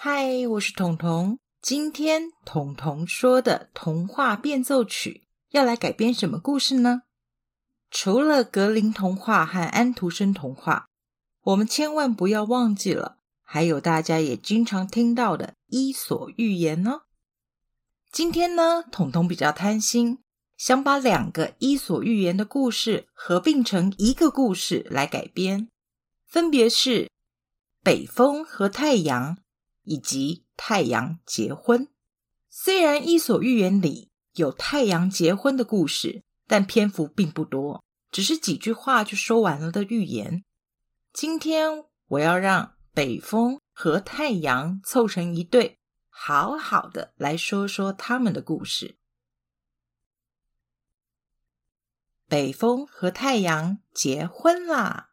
嗨，我是彤彤。今天彤彤说的童话变奏曲要来改编什么故事呢？除了格林童话和安徒生童话，我们千万不要忘记了，还有大家也经常听到的《伊索寓言》哦。今天呢，彤彤比较贪心，想把两个《伊索寓言》的故事合并成一个故事来改编，分别是北风和太阳。以及太阳结婚。虽然《伊索寓言》里有太阳结婚的故事，但篇幅并不多，只是几句话就说完了的寓言。今天我要让北风和太阳凑成一对，好好的来说说他们的故事。北风和太阳结婚啦！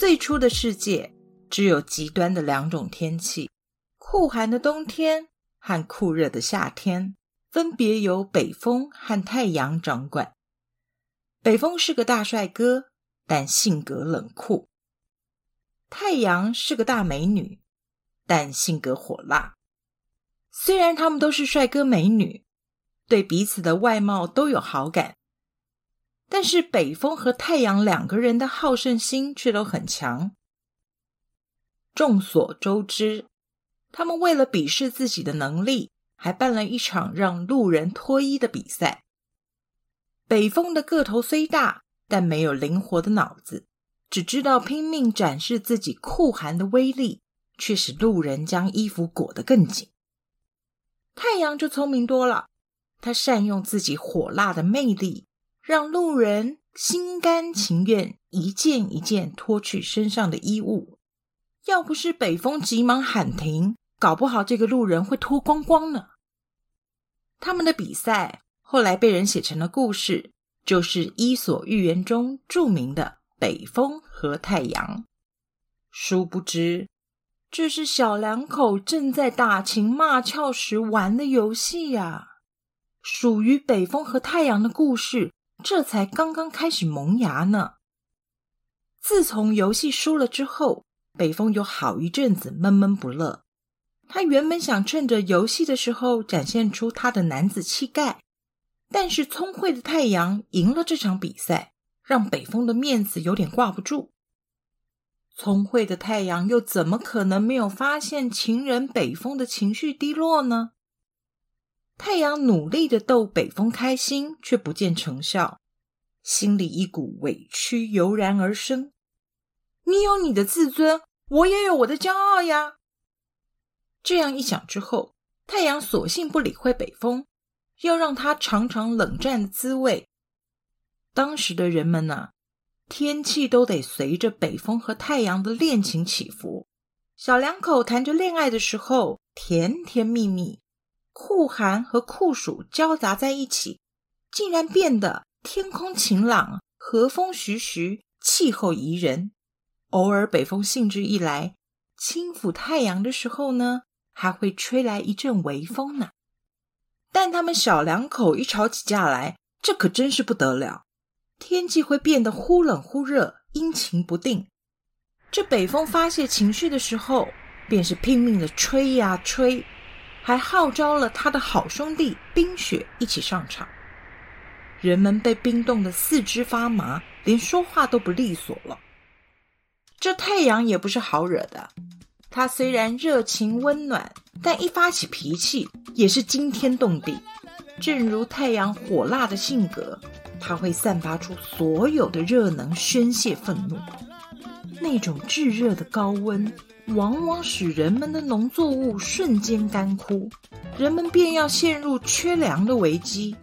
最初的世界只有极端的两种天气：酷寒的冬天和酷热的夏天，分别由北风和太阳掌管。北风是个大帅哥，但性格冷酷；太阳是个大美女，但性格火辣。虽然他们都是帅哥美女，对彼此的外貌都有好感。但是北风和太阳两个人的好胜心却都很强。众所周知，他们为了比试自己的能力，还办了一场让路人脱衣的比赛。北风的个头虽大，但没有灵活的脑子，只知道拼命展示自己酷寒的威力，却使路人将衣服裹得更紧。太阳就聪明多了，他善用自己火辣的魅力。让路人心甘情愿一件一件脱去身上的衣物。要不是北风急忙喊停，搞不好这个路人会脱光光呢。他们的比赛后来被人写成了故事，就是《伊索寓言》中著名的北风和太阳。殊不知，这是小两口正在打情骂俏时玩的游戏呀，属于北风和太阳的故事。这才刚刚开始萌芽呢。自从游戏输了之后，北风有好一阵子闷闷不乐。他原本想趁着游戏的时候展现出他的男子气概，但是聪慧的太阳赢了这场比赛，让北风的面子有点挂不住。聪慧的太阳又怎么可能没有发现情人北风的情绪低落呢？太阳努力的逗北风开心，却不见成效，心里一股委屈油然而生。你有你的自尊，我也有我的骄傲呀。这样一想之后，太阳索性不理会北风，要让他尝尝冷战的滋味。当时的人们呢，天气都得随着北风和太阳的恋情起伏。小两口谈着恋爱的时候，甜甜蜜蜜。酷寒和酷暑交杂在一起，竟然变得天空晴朗，和风徐徐，气候宜人。偶尔北风兴致一来，轻抚太阳的时候呢，还会吹来一阵微风呢。但他们小两口一吵起架来，这可真是不得了，天气会变得忽冷忽热，阴晴不定。这北风发泄情绪的时候，便是拼命的吹呀吹。还号召了他的好兄弟冰雪一起上场，人们被冰冻得四肢发麻，连说话都不利索了。这太阳也不是好惹的，他虽然热情温暖，但一发起脾气也是惊天动地。正如太阳火辣的性格，他会散发出所有的热能宣泄愤怒，那种炙热的高温。往往使人们的农作物瞬间干枯，人们便要陷入缺粮的危机。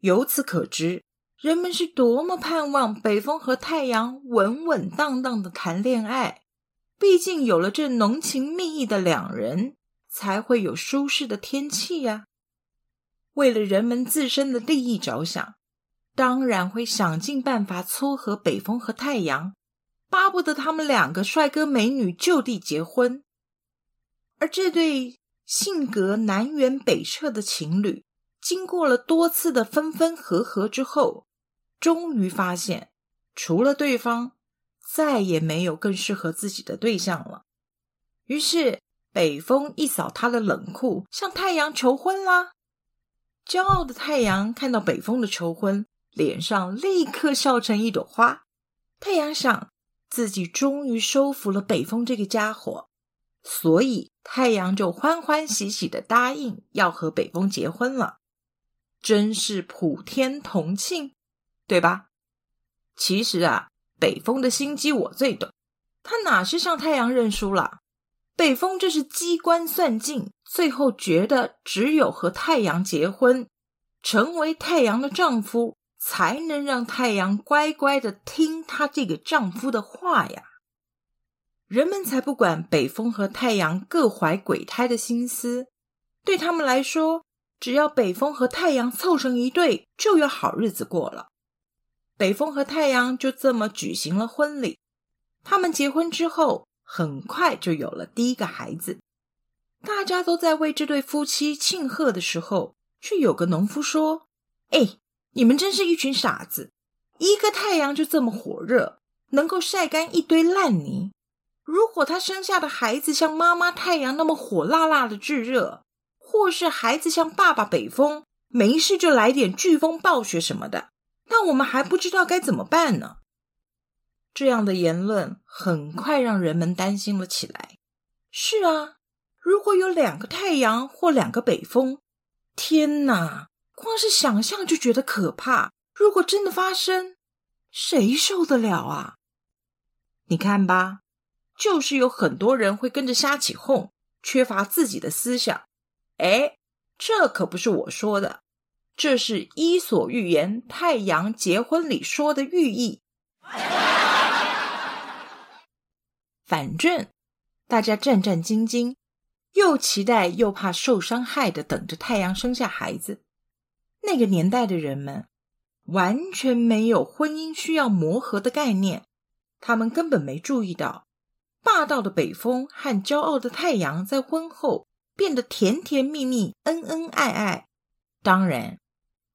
由此可知，人们是多么盼望北风和太阳稳稳当当的谈恋爱。毕竟有了这浓情蜜意的两人，才会有舒适的天气呀。为了人们自身的利益着想，当然会想尽办法撮合北风和太阳，巴不得他们两个帅哥美女就地结婚。而这对性格南辕北辙的情侣，经过了多次的分分合合之后，终于发现，除了对方，再也没有更适合自己的对象了。于是，北风一扫他的冷酷，向太阳求婚啦。骄傲的太阳看到北风的求婚，脸上立刻笑成一朵花。太阳想，自己终于收服了北风这个家伙，所以太阳就欢欢喜喜的答应要和北风结婚了。真是普天同庆，对吧？其实啊，北风的心机我最懂，他哪是向太阳认输了？北风这是机关算尽，最后觉得只有和太阳结婚，成为太阳的丈夫，才能让太阳乖乖的听她这个丈夫的话呀。人们才不管北风和太阳各怀鬼胎的心思，对他们来说，只要北风和太阳凑成一对，就有好日子过了。北风和太阳就这么举行了婚礼。他们结婚之后。很快就有了第一个孩子，大家都在为这对夫妻庆贺的时候，却有个农夫说：“哎，你们真是一群傻子！一个太阳就这么火热，能够晒干一堆烂泥。如果他生下的孩子像妈妈太阳那么火辣辣的炙热，或是孩子像爸爸北风，没事就来点飓风暴雪什么的，那我们还不知道该怎么办呢。”这样的言论很快让人们担心了起来。是啊，如果有两个太阳或两个北风，天哪，光是想象就觉得可怕。如果真的发生，谁受得了啊？你看吧，就是有很多人会跟着瞎起哄，缺乏自己的思想。哎，这可不是我说的，这是《伊索寓言》太阳结婚里说的寓意。反正大家战战兢兢，又期待又怕受伤害的等着太阳生下孩子。那个年代的人们完全没有婚姻需要磨合的概念，他们根本没注意到霸道的北风和骄傲的太阳在婚后变得甜甜蜜蜜、恩恩爱爱。当然，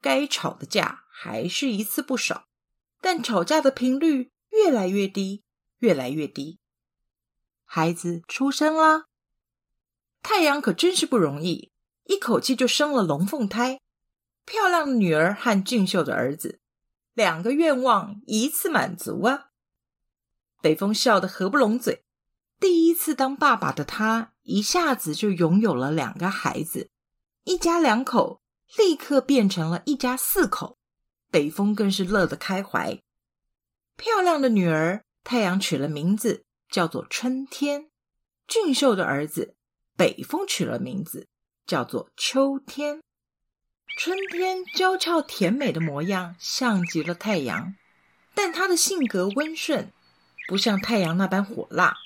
该吵的架还是一次不少，但吵架的频率越来越低，越来越低。孩子出生了，太阳可真是不容易，一口气就生了龙凤胎，漂亮的女儿和俊秀的儿子，两个愿望一次满足啊！北风笑得合不拢嘴，第一次当爸爸的他一下子就拥有了两个孩子，一家两口立刻变成了一家四口，北风更是乐得开怀。漂亮的女儿，太阳取了名字。叫做春天，俊秀的儿子北风取了名字，叫做秋天。春天娇俏甜美的模样像极了太阳，但他的性格温顺，不像太阳那般火辣，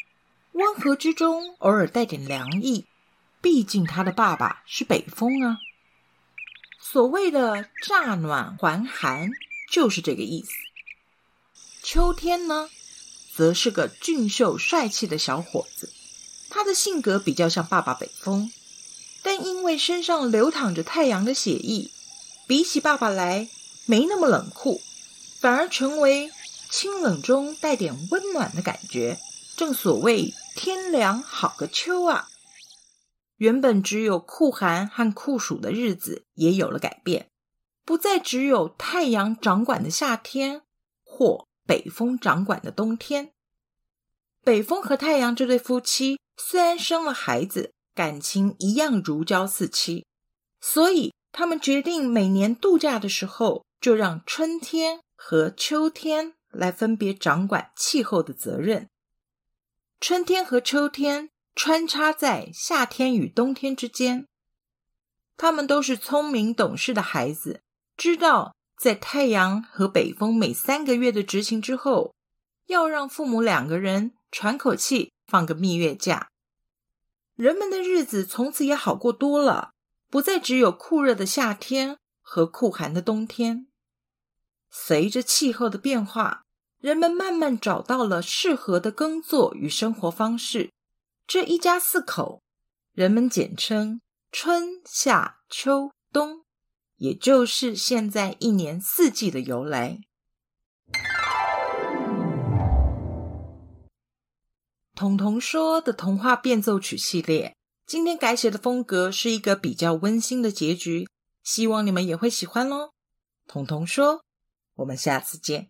温和之中偶尔带点凉意。毕竟他的爸爸是北风啊。所谓的乍暖还寒，就是这个意思。秋天呢？则是个俊秀帅气的小伙子，他的性格比较像爸爸北风，但因为身上流淌着太阳的血液，比起爸爸来没那么冷酷，反而成为清冷中带点温暖的感觉。正所谓天凉好个秋啊！原本只有酷寒和酷暑的日子也有了改变，不再只有太阳掌管的夏天或。北风掌管的冬天，北风和太阳这对夫妻虽然生了孩子，感情一样如胶似漆，所以他们决定每年度假的时候，就让春天和秋天来分别掌管气候的责任。春天和秋天穿插在夏天与冬天之间，他们都是聪明懂事的孩子，知道。在太阳和北风每三个月的执行之后，要让父母两个人喘口气，放个蜜月假。人们的日子从此也好过多了，不再只有酷热的夏天和酷寒的冬天。随着气候的变化，人们慢慢找到了适合的耕作与生活方式。这一家四口，人们简称春夏秋冬，也就是现在一年四季的由来。彤彤说的童话变奏曲系列，今天改写的风格是一个比较温馨的结局，希望你们也会喜欢喽。彤彤说，我们下次见。